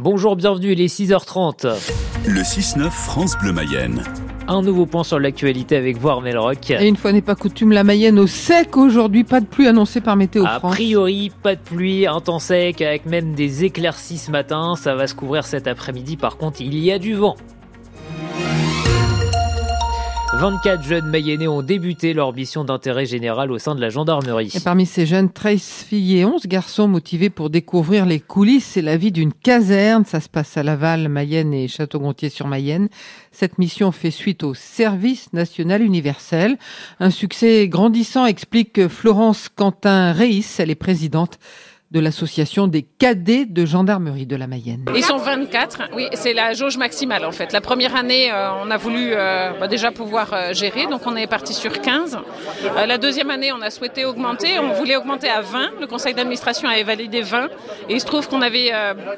Bonjour, bienvenue, il est 6h30. Le 6-9 France Bleu Mayenne. Un nouveau point sur l'actualité avec voir Melrock. Et une fois n'est pas coutume, la Mayenne au sec aujourd'hui, pas de pluie annoncée par Météo A France. priori, pas de pluie, un temps sec avec même des éclaircies ce matin. Ça va se couvrir cet après-midi. Par contre, il y a du vent. 24 jeunes mayennais ont débuté leur mission d'intérêt général au sein de la gendarmerie. Et parmi ces jeunes, 13 filles et 11 garçons motivés pour découvrir les coulisses et la vie d'une caserne. Ça se passe à Laval, Mayenne et Château-Gontier-sur-Mayenne. Cette mission fait suite au service national universel. Un succès grandissant explique Florence Quentin-Reis, elle est présidente de l'association des cadets de gendarmerie de la Mayenne. Ils sont 24, oui, c'est la jauge maximale en fait. La première année, euh, on a voulu euh, bah, déjà pouvoir euh, gérer, donc on est parti sur 15. Euh, la deuxième année, on a souhaité augmenter, on voulait augmenter à 20. Le conseil d'administration avait validé 20. Et il se trouve qu'on avait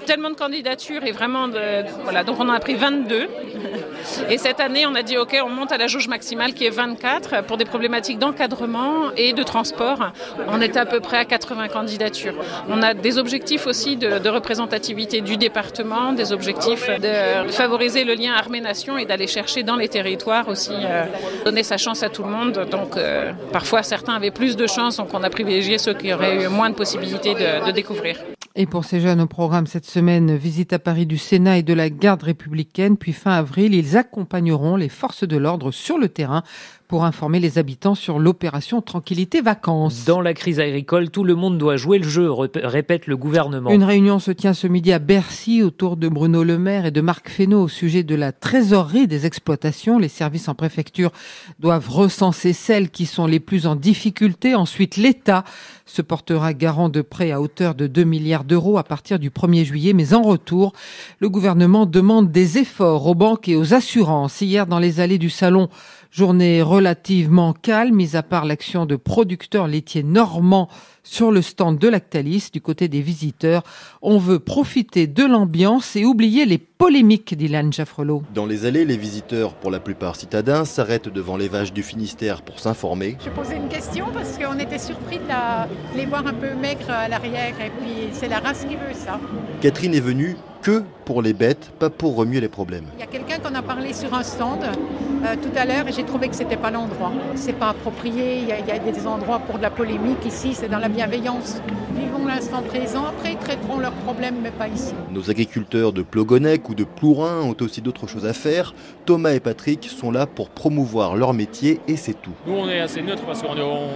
tellement de candidatures et vraiment de. Voilà, donc on en a pris 22. Et cette année, on a dit OK, on monte à la jauge maximale qui est 24 pour des problématiques d'encadrement et de transport. On est à peu près à 80 candidatures. On a des objectifs aussi de, représentativité du département, des objectifs de favoriser le lien armée-nation et d'aller chercher dans les territoires aussi, euh, donner sa chance à tout le monde. Donc euh, parfois, certains avaient plus de chance, donc on a privilégié ceux qui auraient eu moins de possibilités de découvrir. Et pour ces jeunes au programme cette semaine, visite à Paris du Sénat et de la garde républicaine, puis fin avril, ils accompagneront les forces de l'ordre sur le terrain pour informer les habitants sur l'opération Tranquillité Vacances. Dans la crise agricole, tout le monde doit jouer le jeu, répète le gouvernement. Une réunion se tient ce midi à Bercy autour de Bruno Le Maire et de Marc Fesneau au sujet de la trésorerie des exploitations. Les services en préfecture doivent recenser celles qui sont les plus en difficulté. Ensuite, l'État se portera garant de prêts à hauteur de 2 milliards d'euros à partir du 1er juillet. Mais en retour, le gouvernement demande des efforts aux banques et aux assurances. Hier, dans les allées du salon, Journée relativement calme, mis à part l'action de producteurs laitiers normands sur le stand de Lactalis. Du côté des visiteurs, on veut profiter de l'ambiance et oublier les polémiques d'Ilan Jaffrelot. Dans les allées, les visiteurs, pour la plupart citadins, s'arrêtent devant les vaches du Finistère pour s'informer. Je posais une question parce qu'on était surpris de la- les voir un peu maigres à l'arrière et puis c'est la race qui veut ça. Catherine est venue que pour les bêtes, pas pour remuer les problèmes. Il y a quelqu'un qu'on a parlé sur un stand euh, tout à l'heure et j'ai trouvé que c'était pas l'endroit. C'est pas approprié, il y, a, il y a des endroits pour de la polémique ici, c'est dans la bienveillance. Vivons l'instant présent, après ils traiteront leurs problèmes mais pas ici. Nos agriculteurs de Plogonec ou de Plourin ont aussi d'autres choses à faire. Thomas et Patrick sont là pour promouvoir leur métier et c'est tout. Nous, on est assez neutre parce qu'on est- on,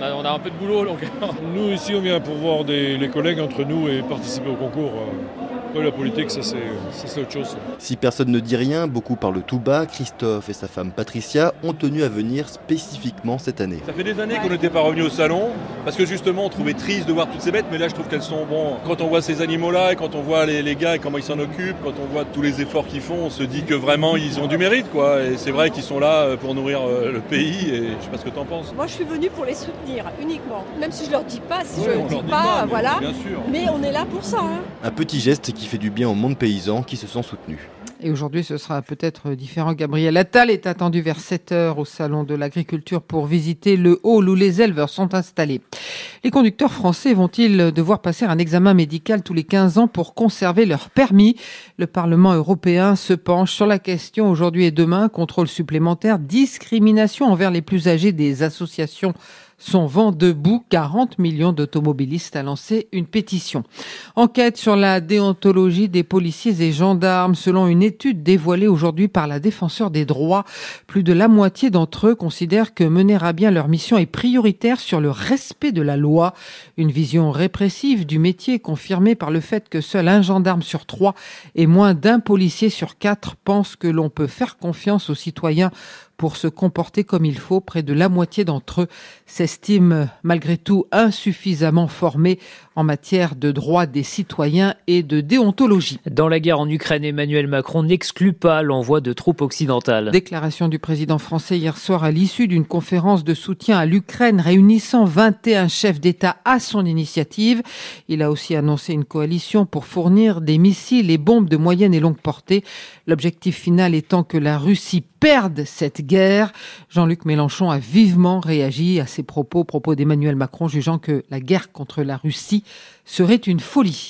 on a, on a un peu de boulot. Donc... Nous, ici, on vient pour voir des, les collègues entre nous et participer au concours. euh. Après, la politique, ça, c'est autre chose. Si personne ne dit rien, beaucoup parlent tout bas. Christophe et sa femme Patricia ont tenu à venir spécifiquement cette année. Ça fait des années qu'on n'était pas revenu au salon parce que justement on trouvait triste de voir toutes ces bêtes, mais là je trouve qu'elles sont bon. Quand on voit ces animaux-là et quand on voit les, les gars et comment ils s'en occupent, quand on voit tous les efforts qu'ils font, on se dit que vraiment ils ont du mérite quoi. Et c'est vrai qu'ils sont là euh, pour nourrir euh, le pays et je sais pas ce que t'en penses. Moi, je suis venue pour les soutenir uniquement. Même si je leur dis pas, si Oui, je leur dis pas, mais voilà. Bien sûr. Mais on est là pour ça. Hein. Un petit geste qui fait du bien au monde paysan qui se sent soutenu. Et aujourd'hui, ce sera peut-être différent. Gabriel Attal est attendu vers 7 heures au Salon de l'Agriculture pour visiter le hall où les éleveurs sont installés. Les conducteurs français vont-ils devoir passer un examen médical tous les 15 ans pour conserver leur permis? Le Parlement européen se penche sur la question aujourd'hui et demain. Contrôle supplémentaire, discrimination envers les plus âgés des associations sont vent debout. 40 millions d'automobilistes a lancé une pétition. Enquête sur la déontologie des policiers et gendarmes. Selon une étude dévoilée aujourd'hui par la défenseur des droits, plus de la moitié d'entre eux considèrent que mener à bien leur mission est prioritaire sur le respect de la loi. Une vision répressive du métier confirmée par le fait que seul un gendarme sur trois et moins d'un policier sur quatre pense que l'on peut faire confiance aux citoyens pour se comporter comme il faut. Près de la moitié d'entre eux s'estiment malgré tout insuffisamment formés en matière de droits des citoyens et de déontologie. Dans la guerre en Ukraine, Emmanuel Macron n'exclut pas l'envoi de troupes occidentales. Déclaration du président français hier soir à l'issue d'une conférence de soutien à l'Ukraine réunissant 21 chefs d'État à son initiative. Il a aussi annoncé une coalition pour fournir des missiles et bombes de moyenne et longue portée. L'objectif final étant que la Russie perde cette guerre. Jean-Luc Mélenchon a vivement réagi à ces propos, propos d'Emmanuel Macron, jugeant que la guerre contre la Russie serait une folie.